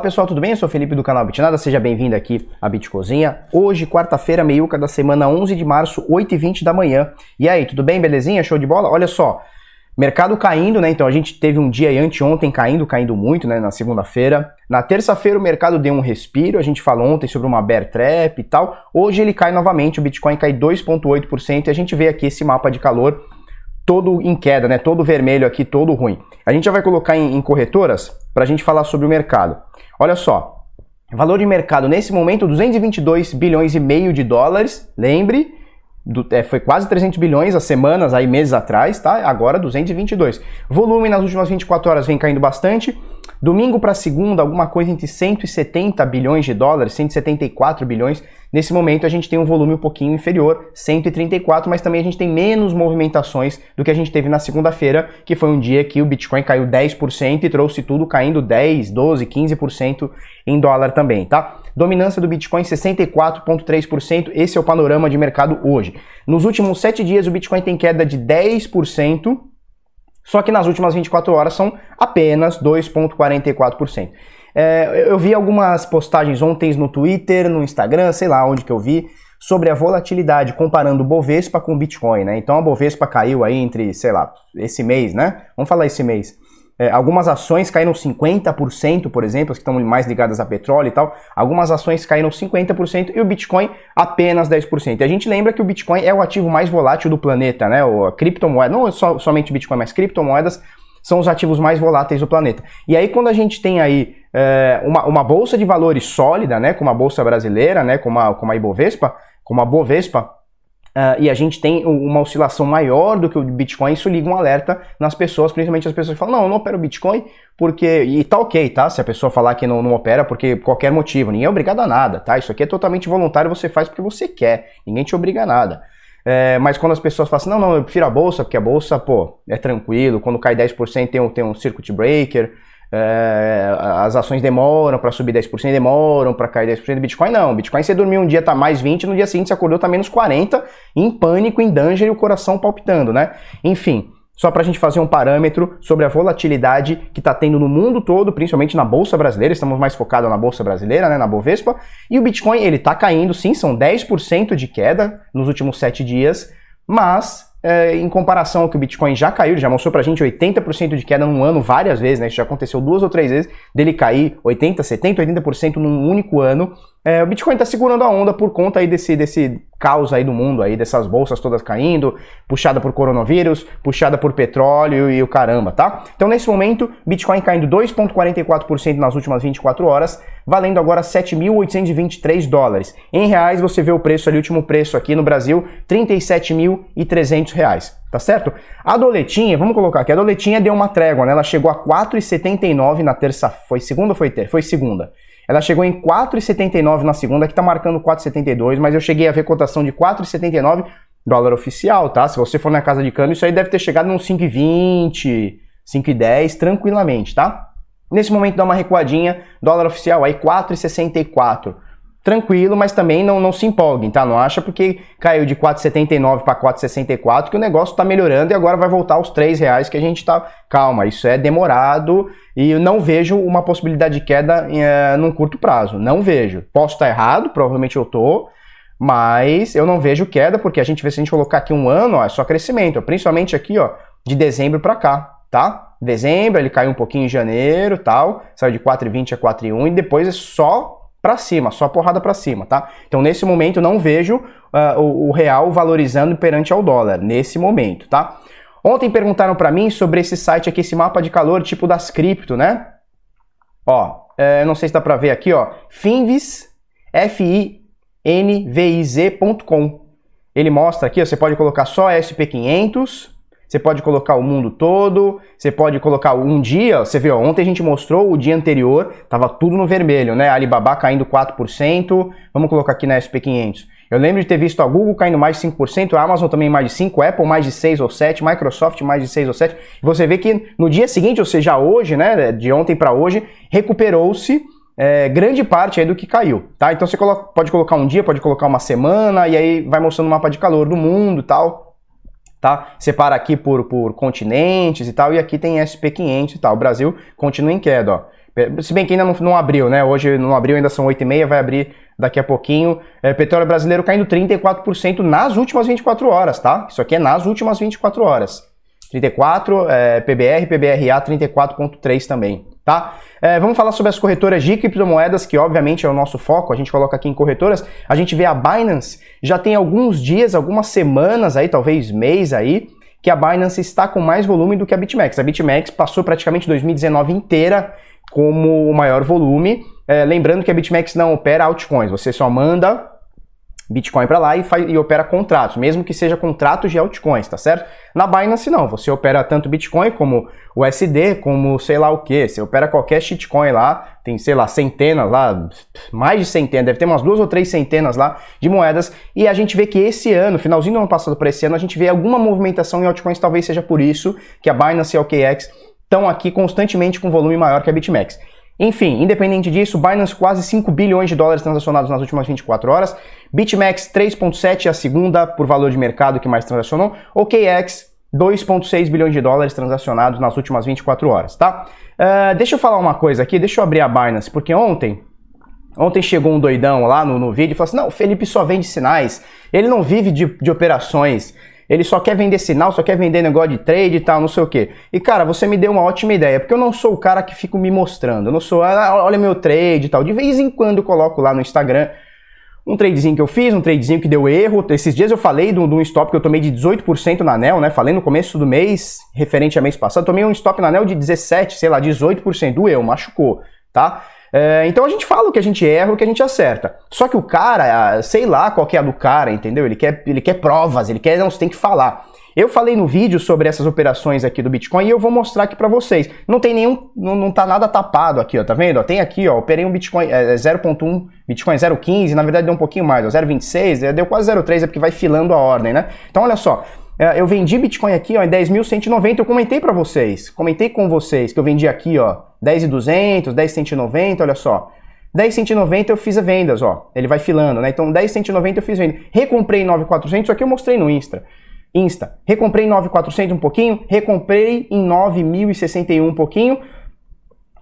Olá pessoal, tudo bem? Eu sou Felipe do canal Bitnada, seja bem-vindo aqui à Bitcozinha. Hoje, quarta-feira, meiuca da semana 11 de março, 8h20 da manhã. E aí, tudo bem? Belezinha? Show de bola? Olha só, mercado caindo, né? Então a gente teve um dia aí anteontem caindo, caindo muito, né? Na segunda-feira. Na terça-feira o mercado deu um respiro, a gente falou ontem sobre uma bear trap e tal. Hoje ele cai novamente, o Bitcoin cai 2,8% e a gente vê aqui esse mapa de calor todo em queda, né? Todo vermelho aqui, todo ruim. A gente já vai colocar em, em corretoras para a gente falar sobre o mercado. Olha só, valor de mercado nesse momento 222 bilhões e meio de dólares. Lembre, do, é, foi quase 300 bilhões há semanas, aí meses atrás, tá? Agora 222. Volume nas últimas 24 horas vem caindo bastante. Domingo para segunda, alguma coisa entre 170 bilhões de dólares, 174 bilhões. Nesse momento a gente tem um volume um pouquinho inferior, 134, mas também a gente tem menos movimentações do que a gente teve na segunda-feira, que foi um dia que o Bitcoin caiu 10% e trouxe tudo caindo 10, 12, 15% em dólar também, tá? Dominância do Bitcoin 64,3%. Esse é o panorama de mercado hoje. Nos últimos 7 dias o Bitcoin tem queda de 10%. Só que nas últimas 24 horas são apenas 2,44%. É, eu vi algumas postagens ontem no Twitter, no Instagram, sei lá onde que eu vi, sobre a volatilidade comparando o Bovespa com o Bitcoin, né? Então a Bovespa caiu aí entre, sei lá, esse mês, né? Vamos falar esse mês. É, algumas ações caíram 50%, por exemplo, as que estão mais ligadas a petróleo e tal. Algumas ações caíram 50% e o Bitcoin apenas 10%. E a gente lembra que o Bitcoin é o ativo mais volátil do planeta, né? O, criptomoeda, não somente Bitcoin, mas criptomoedas são os ativos mais voláteis do planeta. E aí, quando a gente tem aí é, uma, uma bolsa de valores sólida, né? Como a bolsa brasileira, né? Como a, como a Ibovespa, como a Bovespa, Uh, e a gente tem uma oscilação maior do que o Bitcoin, isso liga um alerta nas pessoas, principalmente as pessoas que falam, não, eu não opero Bitcoin porque. E tá ok, tá? Se a pessoa falar que não, não opera porque qualquer motivo, ninguém é obrigado a nada, tá? Isso aqui é totalmente voluntário, você faz porque você quer, ninguém te obriga a nada. É, mas quando as pessoas falam assim, não, não, eu prefiro a bolsa, porque a bolsa, pô, é tranquilo, quando cai 10% tem um, tem um circuit breaker, é, as ações demoram para subir 10%, demoram para cair 10%. Bitcoin não. Bitcoin você dormiu um dia tá mais 20, no dia seguinte você acordou tá menos 40, em pânico, em danger e o coração palpitando, né? Enfim, só para a gente fazer um parâmetro sobre a volatilidade que está tendo no mundo todo, principalmente na bolsa brasileira. Estamos mais focados na bolsa brasileira, né, na Bovespa. E o Bitcoin ele está caindo, sim, são 10% de queda nos últimos 7 dias, mas é, em comparação ao que o Bitcoin já caiu, já mostrou pra gente 80% de queda num ano várias vezes, né? Isso já aconteceu duas ou três vezes, dele cair 80, 70, 80% num único ano. É, o Bitcoin está segurando a onda por conta aí desse, desse caos aí do mundo, aí dessas bolsas todas caindo, puxada por coronavírus, puxada por petróleo e o caramba, tá? Então nesse momento, Bitcoin caindo 2,44% nas últimas 24 horas, valendo agora 7.823 dólares. Em reais você vê o preço ali, o último preço aqui no Brasil, 37.300 reais. Tá certo? A doletinha, vamos colocar aqui, a doletinha deu uma trégua, né? Ela chegou a 4,79 na terça, foi segunda ou foi ter? Foi segunda. Ela chegou em 4,79 na segunda, que está marcando 4,72, mas eu cheguei a ver cotação de 4,79 dólar oficial, tá? Se você for na casa de câmbio, isso aí deve ter chegado nos 5,20, 5,10 tranquilamente, tá? Nesse momento dá uma recuadinha, dólar oficial aí 4,64 tranquilo, mas também não, não se empolguem, tá? Não acha porque caiu de 4,79 para 4,64 que o negócio está melhorando e agora vai voltar aos 3 reais que a gente está. Calma, isso é demorado e não vejo uma possibilidade de queda é, num curto prazo. Não vejo. Posso estar errado, provavelmente eu tô, mas eu não vejo queda porque a gente vê se a gente colocar aqui um ano, ó, é só crescimento, principalmente aqui, ó, de dezembro para cá, tá? Dezembro, ele caiu um pouquinho em janeiro, tal, saiu de 4,20 a 4,1 e depois é só para cima, só porrada para cima, tá? Então nesse momento não vejo uh, o, o, real valorizando perante ao dólar, nesse momento, tá? Ontem perguntaram para mim sobre esse site aqui, esse mapa de calor tipo das cripto, né? Ó, é, não sei se dá para ver aqui, ó, finviz, F-I-N-V-I-Z.com. Ele mostra aqui, ó, você pode colocar só SP500, você pode colocar o mundo todo, você pode colocar um dia, você viu, ontem a gente mostrou o dia anterior, tava tudo no vermelho, né? Alibaba caindo 4%, vamos colocar aqui na SP500. Eu lembro de ter visto a Google caindo mais de 5%, a Amazon também mais de 5%, Apple mais de 6 ou 7, Microsoft mais de 6 ou 7. Você vê que no dia seguinte, ou seja, hoje, né, de ontem para hoje, recuperou-se é, grande parte aí do que caiu, tá? Então você coloca, pode colocar um dia, pode colocar uma semana, e aí vai mostrando o mapa de calor do mundo tal tá? Separa aqui por, por continentes e tal, e aqui tem SP500 e tal. O Brasil continua em queda, ó. Se bem que ainda não, não abriu, né? Hoje não abriu, ainda são 8h30, vai abrir daqui a pouquinho. É, petróleo brasileiro caindo 34% nas últimas 24 horas, tá? Isso aqui é nas últimas 24 horas. 34, é, PBR, PBRA 34.3 também, tá? É, vamos falar sobre as corretoras de criptomoedas, que obviamente é o nosso foco, a gente coloca aqui em corretoras. A gente vê a Binance, já tem alguns dias, algumas semanas aí, talvez mês aí, que a Binance está com mais volume do que a BitMEX. A BitMEX passou praticamente 2019 inteira como o maior volume. É, lembrando que a BitMEX não opera altcoins, você só manda Bitcoin para lá e, faz, e opera contratos, mesmo que seja contratos de altcoins, tá certo? Na Binance não, você opera tanto Bitcoin como o USD, como sei lá o que, você opera qualquer shitcoin lá, tem sei lá centenas lá, mais de centenas, deve ter umas duas ou três centenas lá de moedas, e a gente vê que esse ano, finalzinho do ano passado para esse ano, a gente vê alguma movimentação em altcoins, talvez seja por isso que a Binance e a OKX estão aqui constantemente com volume maior que a BitMEX. Enfim, independente disso, Binance quase 5 bilhões de dólares transacionados nas últimas 24 horas, BitMEX 3.7 a segunda por valor de mercado que mais transacionou, OKX 2.6 bilhões de dólares transacionados nas últimas 24 horas, tá? Uh, deixa eu falar uma coisa aqui, deixa eu abrir a Binance, porque ontem Ontem chegou um doidão lá no, no vídeo e falou assim: não, o Felipe só vende sinais, ele não vive de, de operações, ele só quer vender sinal, só quer vender negócio de trade e tal, não sei o quê. E cara, você me deu uma ótima ideia, porque eu não sou o cara que fico me mostrando, eu não sou, ah, olha meu trade e tal. De vez em quando eu coloco lá no Instagram um tradezinho que eu fiz, um tradezinho que deu erro. Esses dias eu falei de um stop que eu tomei de 18% na ANEL, né? Falei no começo do mês, referente a mês passado, tomei um stop na ANEL de 17, sei lá, 18%. Doeu, machucou, tá? É, então a gente fala o que a gente erra, o que a gente acerta. Só que o cara, sei lá qual é a do cara, entendeu? Ele quer, ele quer provas, ele quer, não, você tem que falar. Eu falei no vídeo sobre essas operações aqui do Bitcoin e eu vou mostrar aqui para vocês. Não tem nenhum, não, não tá nada tapado aqui, ó, tá vendo? Tem aqui, ó, operei um Bitcoin é, 0.1, é Bitcoin 0.15, na verdade deu um pouquinho mais, ó, 0.26, é, deu quase 0.3, é porque vai filando a ordem, né? Então olha só, é, eu vendi Bitcoin aqui ó, em 10.190, eu comentei para vocês, comentei com vocês que eu vendi aqui, ó, 10.200, 10.190, olha só. 10.190 eu fiz as vendas, ó. Ele vai filando, né? Então 10.190 eu fiz venda. Recomprei 9.400, isso aqui eu mostrei no Insta. Insta. Recomprei em 9.400 um pouquinho, recomprei em 9.061 um pouquinho,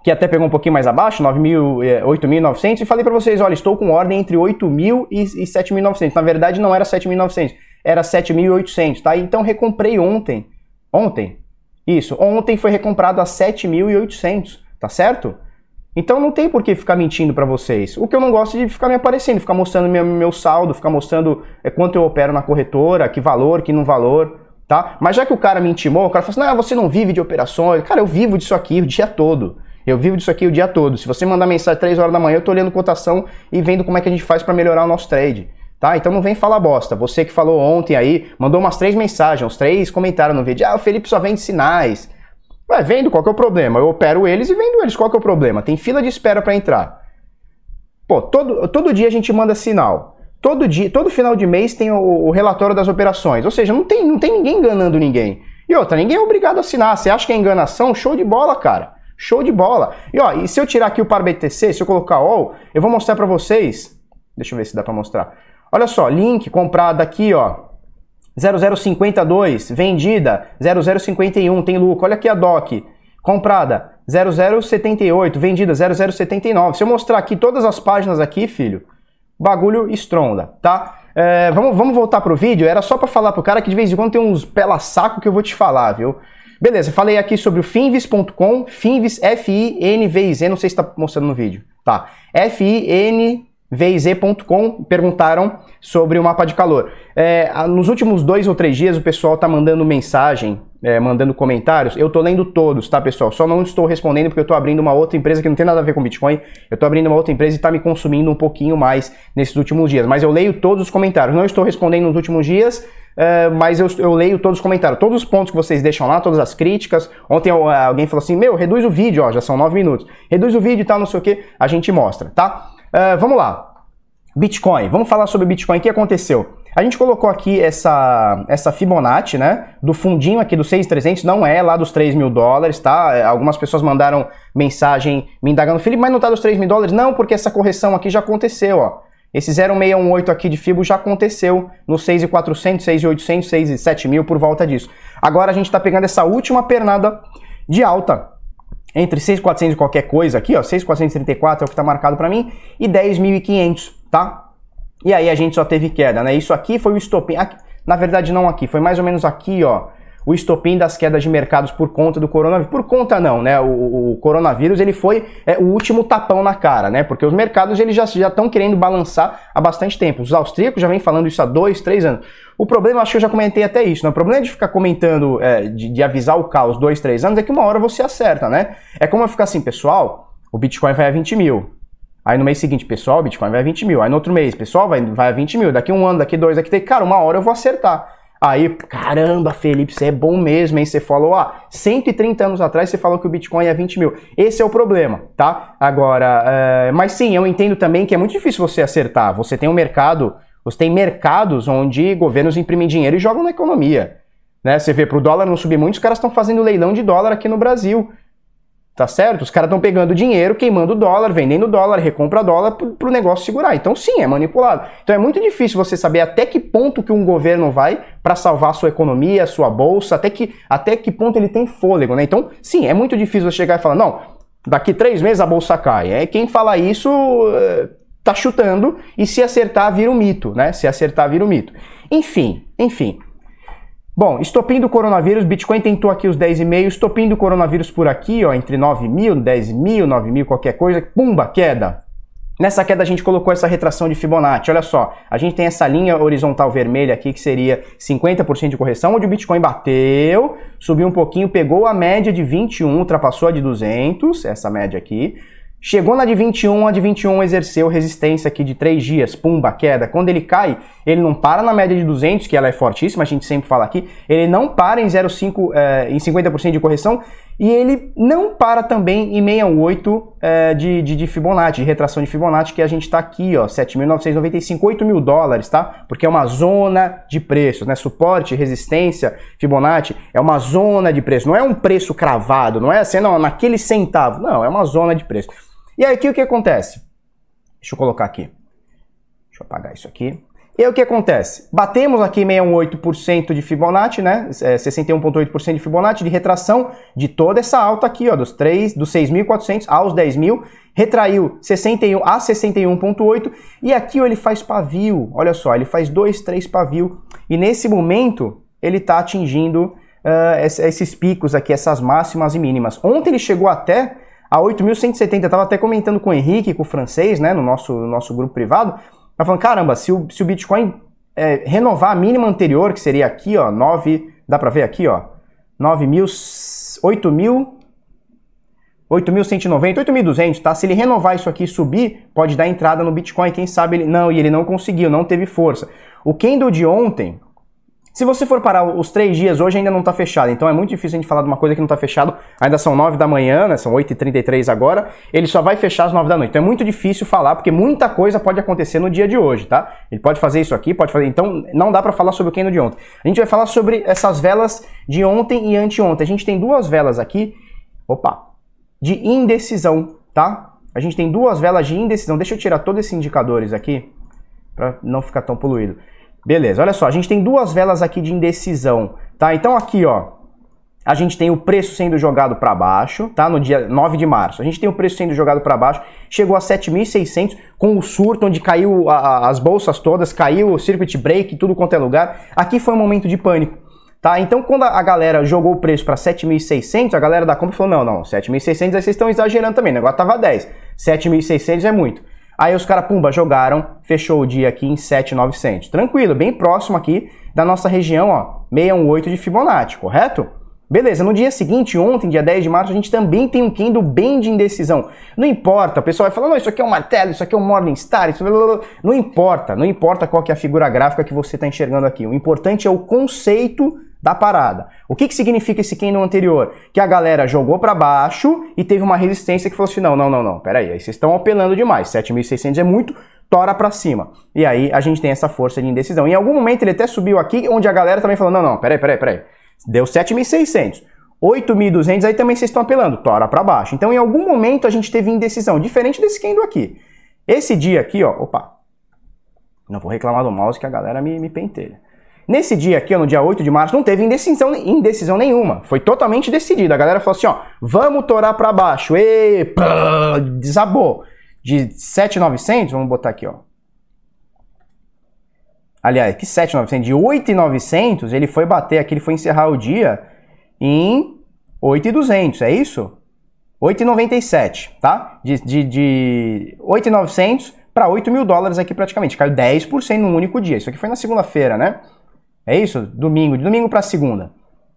que até pegou um pouquinho mais abaixo, 8.900, eh, e falei para vocês, olha, estou com ordem entre 8.000 e 7.900. Na verdade não era 7.900, era 7.800, tá? Então recomprei ontem. Ontem. Isso, ontem foi recomprado a 7.800 tá certo? Então não tem por que ficar mentindo para vocês. O que eu não gosto é de ficar me aparecendo, ficar mostrando meu, meu saldo, ficar mostrando é, quanto eu opero na corretora, que valor, que não valor, tá? Mas já que o cara me intimou, o cara falou assim, não, você não vive de operações. Cara, eu vivo disso aqui o dia todo. Eu vivo disso aqui o dia todo. Se você mandar mensagem 3 horas da manhã, eu tô olhando cotação e vendo como é que a gente faz para melhorar o nosso trade. Tá? Então não vem falar bosta. Você que falou ontem aí, mandou umas três mensagens, uns três comentários no vídeo. Ah, o Felipe só vende sinais. Ué, vendo, qual que é o problema? Eu opero eles e vendo eles, qual que é o problema? Tem fila de espera para entrar. Pô, todo, todo dia a gente manda sinal. Todo dia, todo final de mês tem o, o, relatório das operações. Ou seja, não tem, não tem ninguém enganando ninguém. E outra, ninguém é obrigado a assinar. Você acha que é enganação? Show de bola, cara. Show de bola. E ó, e se eu tirar aqui o par BTC, se eu colocar all, eu vou mostrar para vocês. Deixa eu ver se dá para mostrar. Olha só, link comprado aqui, ó. 0052, vendida 0051, tem lucro. Olha aqui a DOC, comprada 0078, vendida 0079. Se eu mostrar aqui todas as páginas aqui, filho, bagulho estronda, tá? É, vamos, vamos voltar pro vídeo, era só para falar pro cara que de vez em quando tem uns pela saco que eu vou te falar, viu? Beleza, falei aqui sobre o finvis.com, finvis, F-I-N-V-I-Z, não sei se tá mostrando no vídeo, tá? F-I-N VZ.com perguntaram sobre o mapa de calor. É, nos últimos dois ou três dias o pessoal está mandando mensagem, é, mandando comentários. Eu estou lendo todos, tá, pessoal? Só não estou respondendo porque eu estou abrindo uma outra empresa que não tem nada a ver com Bitcoin. Eu estou abrindo uma outra empresa e está me consumindo um pouquinho mais nesses últimos dias. Mas eu leio todos os comentários. Não estou respondendo nos últimos dias, é, mas eu, eu, leio todos os comentários. Todos os pontos que vocês deixam lá, todas as críticas. Ontem alguém falou assim: Meu, reduz o vídeo, ó, já são nove minutos. Reduz o vídeo e tal, não sei o que. A gente mostra, tá? Uh, vamos lá. Bitcoin. Vamos falar sobre Bitcoin. O que aconteceu? A gente colocou aqui essa, essa Fibonacci, né? Do fundinho aqui do 6,300, não é lá dos 3 mil dólares, tá? É, algumas pessoas mandaram mensagem me indagando, Felipe, mas não tá dos 3 mil dólares? Não, porque essa correção aqui já aconteceu, ó. Esse 0,618 aqui de Fibo já aconteceu no 6,400, 6,800, 6,7 mil por volta disso. Agora a gente está pegando essa última pernada de alta entre 6.400 e qualquer coisa aqui, ó, 6.434 é o que está marcado para mim, e 10.500, tá? E aí a gente só teve queda, né? Isso aqui foi o estopim, aqui, na verdade não aqui, foi mais ou menos aqui, ó, o estopim das quedas de mercados por conta do coronavírus. Por conta não, né? O, o coronavírus ele foi é, o último tapão na cara, né? Porque os mercados eles já estão querendo balançar há bastante tempo. Os austríacos já vêm falando isso há dois, três anos. O problema, acho que eu já comentei até isso, né? O problema de ficar comentando, é, de, de avisar o caos dois, três anos, é que uma hora você acerta, né? É como eu ficar assim, pessoal, o Bitcoin vai a 20 mil. Aí no mês seguinte, pessoal, o Bitcoin vai a 20 mil. Aí no outro mês, pessoal, vai, vai a 20 mil. Daqui um ano, daqui dois, daqui três. Cara, uma hora eu vou acertar. Aí, caramba, Felipe, você é bom mesmo, hein? Você falou, ah, 130 anos atrás você falou que o Bitcoin é 20 mil. Esse é o problema, tá? Agora, é... mas sim, eu entendo também que é muito difícil você acertar. Você tem um mercado, você tem mercados onde governos imprimem dinheiro e jogam na economia. Né? Você vê, para o dólar não subir muito, os caras estão fazendo leilão de dólar aqui no Brasil. Tá certo? Os caras estão pegando dinheiro, queimando dólar, vendendo dólar, recompra dólar para o negócio segurar. Então, sim, é manipulado. Então, é muito difícil você saber até que ponto que um governo vai para salvar a sua economia, a sua bolsa, até que, até que ponto ele tem fôlego, né? Então, sim, é muito difícil você chegar e falar, não, daqui três meses a bolsa cai. É quem fala isso é, tá chutando e se acertar vira um mito, né? Se acertar vira um mito. Enfim, enfim. Bom, estopim do coronavírus, Bitcoin tentou aqui os 10,5, estopim do coronavírus por aqui, ó, entre 9 mil, 10 mil, 9 mil, qualquer coisa, pumba, queda. Nessa queda a gente colocou essa retração de Fibonacci, olha só, a gente tem essa linha horizontal vermelha aqui que seria 50% de correção, onde o Bitcoin bateu, subiu um pouquinho, pegou a média de 21, ultrapassou a de 200, essa média aqui, Chegou na de 21, a de 21 exerceu resistência aqui de 3 dias, pumba, queda. Quando ele cai, ele não para na média de 200, que ela é fortíssima, a gente sempre fala aqui, ele não para em 0,5, é, em 50% de correção, e ele não para também em 68 é, de, de, de, Fibonacci, de retração de Fibonacci, que a gente está aqui, ó, 7.995, 8 mil dólares, tá? Porque é uma zona de preços, né? Suporte, resistência, Fibonacci, é uma zona de preço, não é um preço cravado, não é assim, não, naquele centavo, não, é uma zona de preço. E aí aqui o que acontece? Deixa eu colocar aqui. Deixa eu apagar isso aqui. E aí o que acontece? Batemos aqui 68% de Fibonacci, né? É, 61,8% de Fibonacci de retração de toda essa alta aqui, ó, dos 3, dos 6.400 aos 10.000, retraiu 61 a 61.8 e aqui ó, ele faz pavio. Olha só, ele faz 2, 3 pavio e nesse momento ele está atingindo uh, esses picos aqui, essas máximas e mínimas. Ontem ele chegou até a 8.170. Eu tava até comentando com o Henrique, com o francês, né, no nosso, no nosso grupo privado. Eu falando, caramba, se o, se o Bitcoin é, renovar a mínima anterior, que seria aqui, ó, 9, dá pra ver aqui, ó, 9 mil, 8 mil, 8.190, 8.200, tá? Se ele renovar isso aqui e subir, pode dar entrada no Bitcoin, quem sabe ele... Não, e ele não conseguiu, não teve força. O candle de ontem, se você for parar os três dias, hoje ainda não está fechado, então é muito difícil a gente falar de uma coisa que não está fechado. Ainda são 9 da manhã, né? São 8h33 agora. Ele só vai fechar às 9 da noite. Então é muito difícil falar, porque muita coisa pode acontecer no dia de hoje, tá? Ele pode fazer isso aqui, pode fazer. Então não dá para falar sobre o candle de ontem. A gente vai falar sobre essas velas de ontem e anteontem. A gente tem duas velas aqui, opa, de indecisão, tá? A gente tem duas velas de indecisão. Deixa eu tirar todos esses indicadores aqui, para não ficar tão poluído. Beleza, olha só, a gente tem duas velas aqui de indecisão, tá? Então aqui, ó, a gente tem o preço sendo jogado para baixo, tá? No dia 9 de março. A gente tem o preço sendo jogado para baixo, chegou a 7.600 com o surto onde caiu a, a, as bolsas todas, caiu o circuit break, tudo quanto é lugar. Aqui foi um momento de pânico. Tá? Então, quando a galera jogou o preço para 7.600, a galera da compra falou: não, não, 7.600 aí vocês estão exagerando também, o negócio tava 10. 7.600 é muito. Aí os caras, pumba, jogaram, fechou o dia aqui em 7,900. Tranquilo, bem próximo aqui da nossa região, ó, 618 de Fibonacci, correto? Beleza, no dia seguinte, ontem, dia 10 de março, a gente também tem um candle bem de indecisão. Não importa, o pessoal vai falar, não, isso aqui é um martelo, isso aqui é um Morningstar, isso... não importa, não importa qual que é a figura gráfica que você está enxergando aqui. O importante é o conceito da parada. O que, que significa esse candle anterior? Que a galera jogou para baixo e teve uma resistência que falou assim, não, não, não, não, peraí, aí vocês estão apelando demais, 7.600 é muito, tora para cima. E aí a gente tem essa força de indecisão. Em algum momento ele até subiu aqui, onde a galera também falou, não, não, peraí, peraí, peraí, deu 7.600. 8.200 aí também vocês estão apelando, tora para baixo. Então em algum momento a gente teve indecisão, diferente desse candle aqui. Esse dia aqui, ó, opa, não vou reclamar do mouse que a galera me, me pentelha. Nesse dia aqui, no dia 8 de março, não teve indecisão, indecisão nenhuma. Foi totalmente decidido. A galera falou assim, ó, vamos torar para baixo. E desabou. De 7,900, vamos botar aqui, ó. Aliás, que 7,900? De 8,900, ele foi bater aqui, ele foi encerrar o dia em 8,200, é isso? 8,97, tá? De, de, de 8,900 para 8 mil dólares aqui praticamente. Caiu 10% num único dia. Isso aqui foi na segunda-feira, né? É isso? Domingo, de domingo para segunda.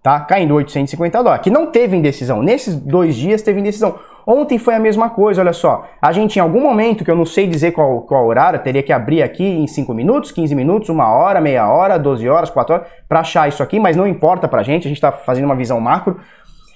Tá? Caindo 850 dólares. Que não teve indecisão. Nesses dois dias teve indecisão. Ontem foi a mesma coisa, olha só. A gente, em algum momento, que eu não sei dizer qual, qual horário, teria que abrir aqui em 5 minutos, 15 minutos, uma hora, meia hora, 12 horas, 4 horas, para achar isso aqui, mas não importa pra gente, a gente está fazendo uma visão macro.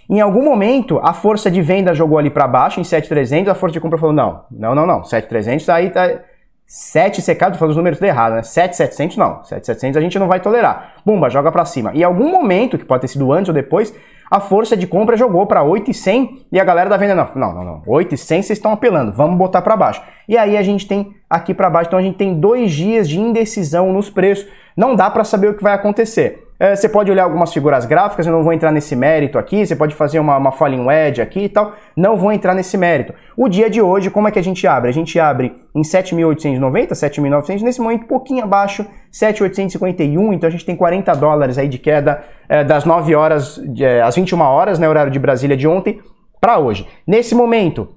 Em algum momento, a força de venda jogou ali para baixo, em 7,300, a força de compra falou, não, não, não, não, 7,300 aí tá... 7 secado, falando os números errados, né? 7,700 não, 7,700 a gente não vai tolerar. Bumba, joga para cima. E em algum momento, que pode ter sido antes ou depois, a força de compra jogou para 8,100 e a galera da venda não, não, não, não, 8,100 vocês estão apelando, vamos botar para baixo. E aí a gente tem aqui para baixo, então a gente tem dois dias de indecisão nos preços. Não dá para saber o que vai acontecer. É, você pode olhar algumas figuras gráficas, eu não vou entrar nesse mérito aqui, você pode fazer uma, uma falling wedge aqui e tal, não vou entrar nesse mérito. O dia de hoje, como é que a gente abre? A gente abre em 7.890, 7.900, nesse momento pouquinho abaixo, 7.851, então a gente tem 40 dólares aí de queda é, das 9 horas, é, às 21 horas, né, horário de Brasília de ontem, para hoje. Nesse momento,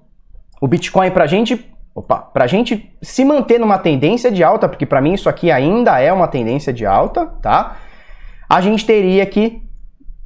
o Bitcoin pra gente Opa, para a gente se manter numa tendência de alta, porque para mim isso aqui ainda é uma tendência de alta, tá? A gente teria que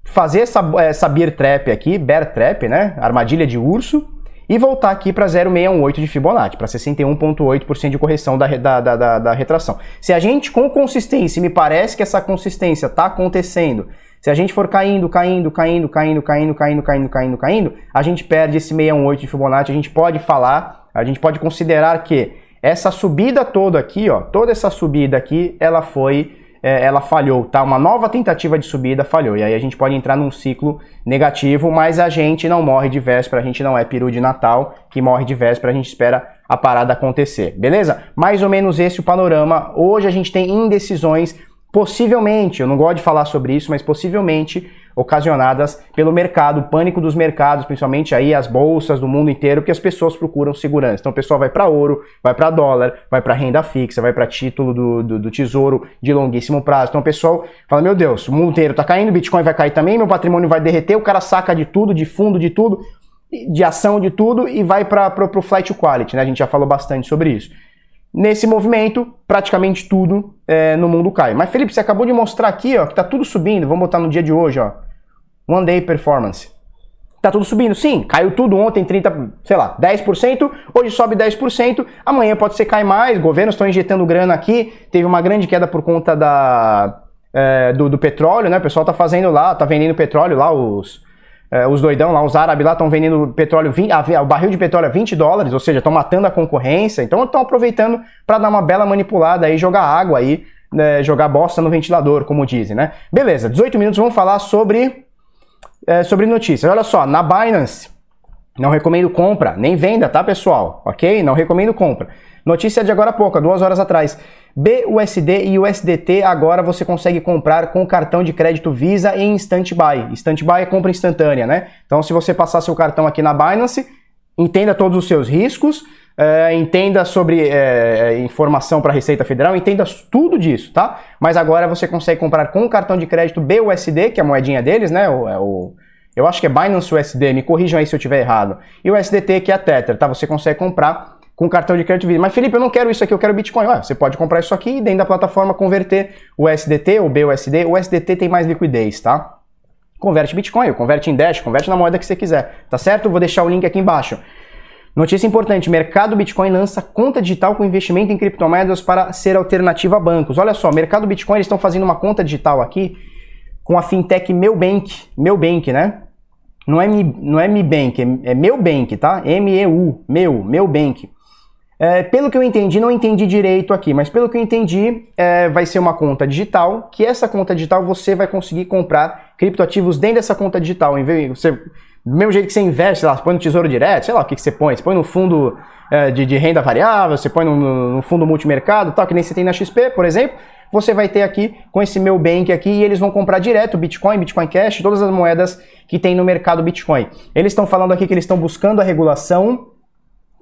fazer essa, essa bear trap aqui, bear trap, né? Armadilha de urso, e voltar aqui para 0,618 de Fibonacci, para 61,8% de correção da, da, da, da, retração. Se a gente, com consistência, me parece que essa consistência está acontecendo, se a gente for caindo, caindo, caindo, caindo, caindo, caindo, caindo, caindo, caindo, a gente perde esse 618 de Fibonacci, a gente pode falar, a gente pode considerar que essa subida toda aqui, ó, toda essa subida aqui, ela foi é, ela falhou, tá? Uma nova tentativa de subida falhou. E aí a gente pode entrar num ciclo negativo, mas a gente não morre de véspera, a gente não é peru de Natal que morre de véspera, a gente espera a parada acontecer, beleza? Mais ou menos esse o panorama. Hoje a gente tem indecisões, possivelmente, eu não gosto de falar sobre isso, mas possivelmente ocasionadas pelo mercado, o pânico dos mercados, principalmente aí as bolsas do mundo inteiro, que as pessoas procuram segurança. Então o pessoal vai para ouro, vai para dólar, vai para renda fixa, vai para título do, do, do, tesouro de longuíssimo prazo. Então o pessoal fala: meu Deus, o mundo inteiro tá caindo, o Bitcoin vai cair também, meu patrimônio vai derreter, o cara saca de tudo, de fundo, de tudo, de ação de tudo e vai para o flight quality, né? A gente já falou bastante sobre isso. Nesse movimento, praticamente tudo é, no mundo cai. Mas Felipe, você acabou de mostrar aqui ó, que está tudo subindo. Vamos botar no dia de hoje, ó. One Day Performance. Tá tudo subindo? Sim, caiu tudo ontem 30, sei lá, 10%, hoje sobe 10%, amanhã pode ser cai mais, governos estão injetando grana aqui, teve uma grande queda por conta da, é, do, do, petróleo, né? O pessoal tá fazendo lá, tá vendendo petróleo lá, os, é, os doidão lá, os árabes lá estão vendendo petróleo, 20, o barril de petróleo a 20 dólares, ou seja, estão matando a concorrência, então estão aproveitando para dar uma bela manipulada aí, jogar água aí, né, jogar bosta no ventilador, como dizem, né? Beleza, 18 minutos, vamos falar sobre é, sobre notícias. Olha só, na Binance, não recomendo compra, nem venda, tá, pessoal? Ok? Não recomendo compra. Notícia de agora há pouco, duas horas atrás. BUSD e USDT agora você consegue comprar com cartão de crédito Visa em stand-by. Stand-by é compra instantânea, né? Então, se você passar seu cartão aqui na Binance, entenda todos os seus riscos, é, entenda sobre é, informação para a Receita Federal, entenda tudo disso, tá? Mas agora você consegue comprar com o cartão de crédito BUSD, que é a moedinha deles, né? O, é o, eu acho que é Binance USD, me corrijam aí se eu estiver errado. E o SDT, que é a Tether, tá? Você consegue comprar com cartão de crédito Visa. Mas Felipe, eu não quero isso aqui, eu quero Bitcoin. Você pode comprar isso aqui e dentro da plataforma converter o SDT, o BUSD. O SDT tem mais liquidez, tá? Converte Bitcoin, converte em Dash, converte na moeda que você quiser, tá certo? Vou deixar o link aqui embaixo. Notícia importante: mercado Bitcoin lança conta digital com investimento em criptomoedas para ser alternativa a bancos. Olha só, mercado Bitcoin eles estão fazendo uma conta digital aqui com a fintech Meubank, Meubank, né? Não é Mi, não é Mi Bank, é, é Meubank, tá? M E U, meu, Meubank. É, pelo que eu entendi, não entendi direito aqui, mas pelo que eu entendi, é, vai ser uma conta digital, que essa conta digital você vai conseguir comprar criptoativos dentro dessa conta digital. Em vez, você Do mesmo jeito que você investe, sei lá, você põe no tesouro direto, sei lá o que, que você põe. Você põe no fundo é, de, de, renda variável, você põe no, no, fundo multimercado, tal, que nem você tem na XP, por exemplo. Você vai ter aqui com esse meu bank aqui e eles vão comprar direto Bitcoin, Bitcoin Cash, todas as moedas que tem no mercado Bitcoin. Eles estão falando aqui que eles estão buscando a regulação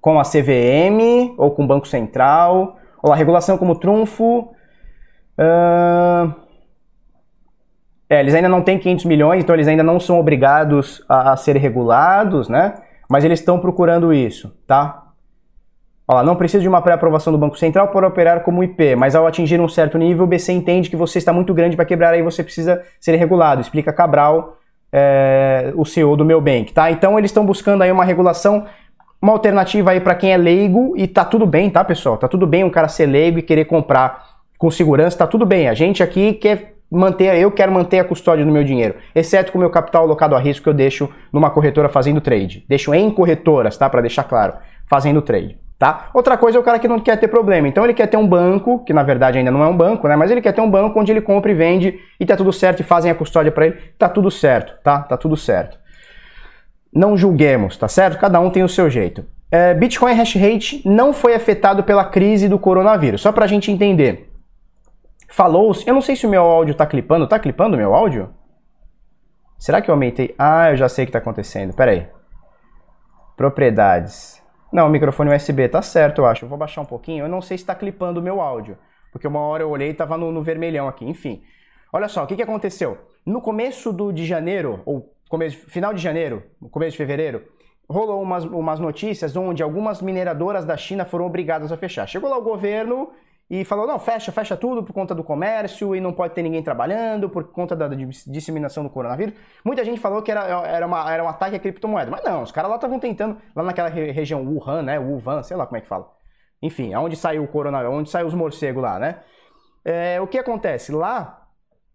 com a CVM ou com o Banco Central, ou a regulação como trunfo. Uh... É, eles ainda não têm 500 milhões, então eles ainda não são obrigados a, a ser regulados, né? Mas eles estão procurando isso, tá? Olha não precisa de uma pré-aprovação do Banco Central para operar como IP, mas ao atingir um certo nível, o BC entende que você está muito grande para quebrar aí você precisa ser regulado, explica Cabral, é, o CEO do meu bank, tá? Então eles estão buscando aí uma regulação, uma alternativa aí para quem é leigo e tá tudo bem, tá, pessoal? Tá tudo bem um cara ser leigo e querer comprar com segurança, tá tudo bem. A gente aqui quer manter, eu quero manter a custódia do meu dinheiro, exceto com o meu capital alocado a risco que eu deixo numa corretora fazendo trade. Deixo em corretoras, tá? Para deixar claro, fazendo trade. Tá? Outra coisa é o cara que não quer ter problema. Então ele quer ter um banco, que na verdade ainda não é um banco, né? Mas ele quer ter um banco onde ele compra e vende e tá tudo certo e fazem a custódia para ele. Tá tudo certo, tá? Tá tudo certo. Não julguemos, tá certo? Cada um tem o seu jeito. É, Bitcoin Hash Rate não foi afetado pela crise do coronavírus. Só pra gente entender. Falou-se. Eu não sei se o meu áudio tá clipando. Tá clipando meu áudio? Será que eu aumentei? Ah, eu já sei o que tá acontecendo. Pera aí. Propriedades. Não, microfone USB tá certo, eu acho. Eu vou baixar um pouquinho. Eu não sei se está clipando o meu áudio. Porque uma hora eu olhei e tava no, no vermelhão aqui. Enfim. Olha só, o que, que aconteceu? No começo do, de janeiro, ou começo, final de janeiro, começo de fevereiro, rolou umas, umas notícias onde algumas mineradoras da China foram obrigadas a fechar. Chegou lá o governo e falou: não, fecha, fecha tudo por conta do comércio e não pode ter ninguém trabalhando por conta da disseminação do coronavírus. Muita gente falou que era, era, uma, era um ataque à criptomoeda, mas não, os caras lá estavam tentando, lá naquela região Wuhan, né? Wuhan, sei lá como é que fala. Enfim, aonde saiu o coronavírus, onde saiu os morcegos lá, né? É, o que acontece? Lá,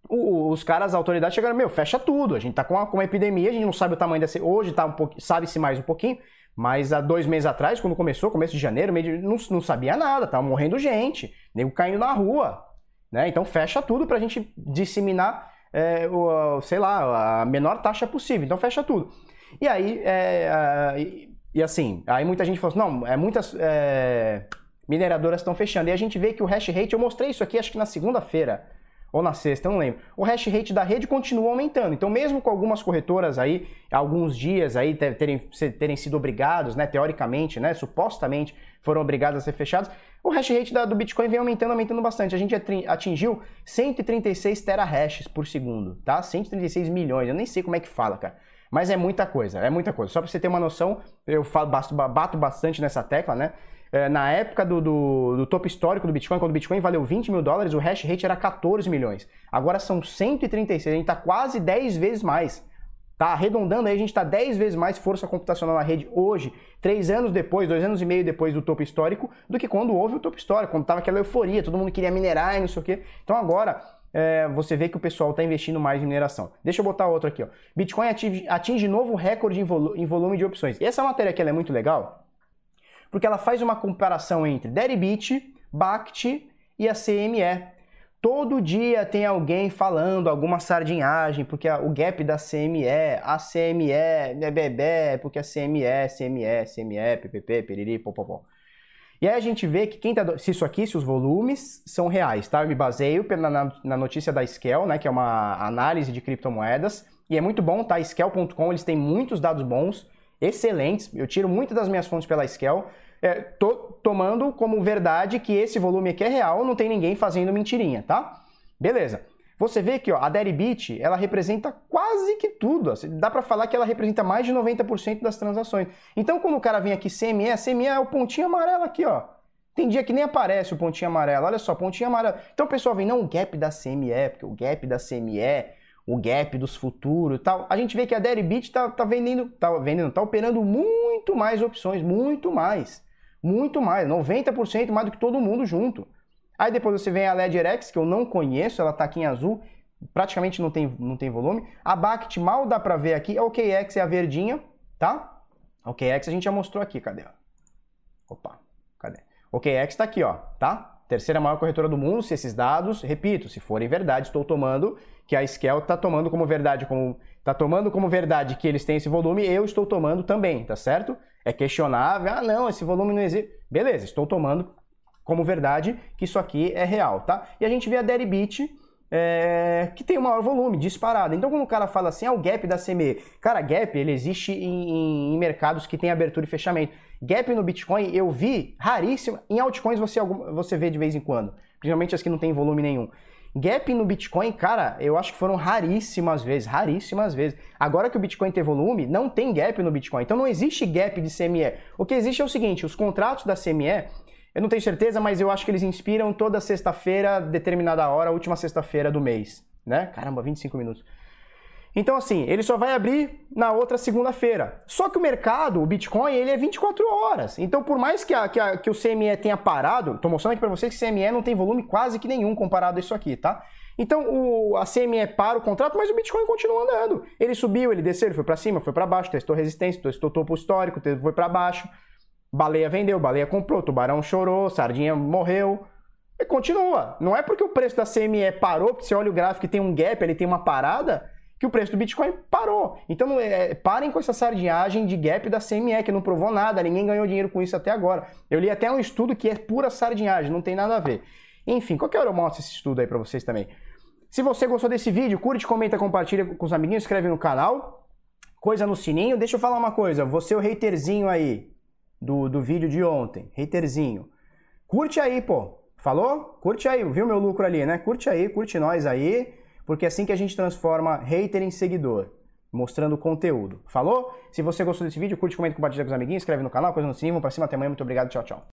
os caras, as autoridades chegaram, meu, fecha tudo, a gente tá com uma, com uma epidemia, a gente não sabe o tamanho dessa. Hoje tá um pouquinho, sabe-se mais um pouquinho, mas há dois meses atrás, quando começou, começo de janeiro, meio de, não, não sabia nada, tava morrendo gente, nego caindo na rua. Né? Então fecha tudo para a gente disseminar, é, o, sei lá, a menor taxa possível. Então fecha tudo. E aí, é, e, e, assim, aí muita gente falou assim, não, é, muitas é, mineradoras estão fechando. E a gente vê que o hash rate, eu mostrei isso aqui acho que na segunda-feira ou na sexta, não lembro. O hash rate da rede continua aumentando. Então, mesmo com algumas corretoras aí, alguns dias aí terem, terem sido obrigados, né, teoricamente, né, supostamente foram obrigados a ser fechados, o hash rate da, do Bitcoin vem aumentando, aumentando bastante. A gente atingiu 136 terahashes por segundo, tá? 136 milhões. Eu nem sei como é que fala, cara. Mas é muita coisa, é muita coisa. Só para você ter uma noção, eu falo, bato bastante nessa tecla, né? É, na época do, do, do, topo histórico do Bitcoin, quando o Bitcoin valeu 20 mil dólares, o hash rate era 14 milhões. Agora são 136, a gente está quase 10 vezes mais. Tá arredondando aí, a gente está 10 vezes mais força computacional na rede hoje, três anos depois, dois anos e meio depois do topo histórico, do que quando houve o topo histórico, quando estava aquela euforia, todo mundo queria minerar e não sei o quê. Então agora é, você vê que o pessoal está investindo mais em mineração. Deixa eu botar outro aqui. Ó. Bitcoin atinge, atinge novo recorde em, volu em volume de opções. E essa matéria aqui é muito legal, porque ela faz uma comparação entre Deribit, BACT e a CME. Todo dia tem alguém falando alguma sardinhagem, porque o gap da CME, a CME, é bebê, porque a CME, CME, CME, PPP, piriri, popopó. E aí a gente vê que quem tá, se isso aqui, se os volumes são reais, tá? Eu me baseio na, na notícia da Scale, né, que é uma análise de criptomoedas, e é muito bom, tá? Scale.com, eles têm muitos dados bons, excelentes. Eu tiro muitas das minhas fontes pela Scale é, tô tomando como verdade que esse volume aqui é real, não tem ninguém fazendo mentirinha, tá? Beleza. Você vê que ó, a Deribit, ela representa quase que tudo. Assim, dá para falar que ela representa mais de 90% das transações. Então, quando o cara vem aqui CME, a CME é o pontinho amarelo aqui, ó. Tem dia que nem aparece o pontinho amarelo. Olha só, pontinho amarelo. Então o pessoal vem, não, o gap da CME, porque o gap da CME, o gap dos futuros tal. A gente vê que a Deribit tá, tá vendendo, tá vendendo, tá operando muito mais opções, muito mais. Muito mais, 90% mais do que todo mundo junto. Aí depois você vem a Ledger X, que eu não conheço, ela tá aqui em azul, praticamente não tem, não tem volume. A BACT mal dá pra ver aqui, a OKX é a verdinha, tá? OKX a gente já mostrou aqui, cadê? Opa, cadê? OKX tá aqui, ó, tá? Terceira maior corretora do mundo, se esses dados, repito, se forem verdade, estou tomando que a Skel está tomando como verdade, como tá tomando como verdade que eles têm esse volume, eu estou tomando também, tá certo? É questionável, ah não, esse volume não existe. Beleza, estou tomando como verdade que isso aqui é real, tá? E a gente vê a Deribit, é, que tem o maior volume, disparado. Então, quando o cara fala assim, ah, o gap da CME. Cara, gap, ele existe em, em, mercados que tem abertura e fechamento. Gap no Bitcoin, eu vi raríssimo. Em altcoins você, você vê de vez em quando. Principalmente as que não tem volume nenhum. Gap no Bitcoin, cara, eu acho que foram raríssimas vezes, raríssimas vezes. Agora que o Bitcoin tem volume, não tem gap no Bitcoin. Então não existe gap de CME. O que existe é o seguinte, os contratos da CME eu não tenho certeza, mas eu acho que eles inspiram toda sexta-feira, determinada hora, última sexta-feira do mês, né? Caramba, 25 minutos. Então, assim, ele só vai abrir na outra segunda-feira. Só que o mercado, o Bitcoin, ele é 24 horas. Então, por mais que, a, que, a, que o CME tenha parado, tô mostrando aqui para vocês que o CME não tem volume quase que nenhum comparado a isso aqui, tá? Então, o, a CME para o contrato, mas o Bitcoin continua andando. Ele subiu, ele desceu, ele foi para cima, foi para baixo, testou resistência, testou topo histórico, foi para baixo. Baleia vendeu, baleia comprou, tubarão chorou, sardinha morreu. E continua. Não é porque o preço da CME parou, porque você olha o gráfico e tem um gap, ele tem uma parada, que o preço do Bitcoin parou. Então é, parem com essa sardinhagem de gap da CME, que não provou nada, ninguém ganhou dinheiro com isso até agora. Eu li até um estudo que é pura sardinhagem, não tem nada a ver. Enfim, qualquer hora eu mostro esse estudo aí pra vocês também. Se você gostou desse vídeo, curte, comenta, compartilha com os amiguinhos, inscreve no canal, coisa no sininho. Deixa eu falar uma coisa, você é o haterzinho aí, do, do vídeo de ontem, haterzinho. Curte aí, pô. Falou? Curte aí, viu meu lucro ali, né? Curte aí, curte nós aí, porque é assim que a gente transforma hater em seguidor, mostrando conteúdo. Falou? Se você gostou desse vídeo, curte, comenta, compartilha com os amiguinhos, inscreve no canal, coisa no sininho, vamos pra cima, até amanhã, muito obrigado, tchau, tchau.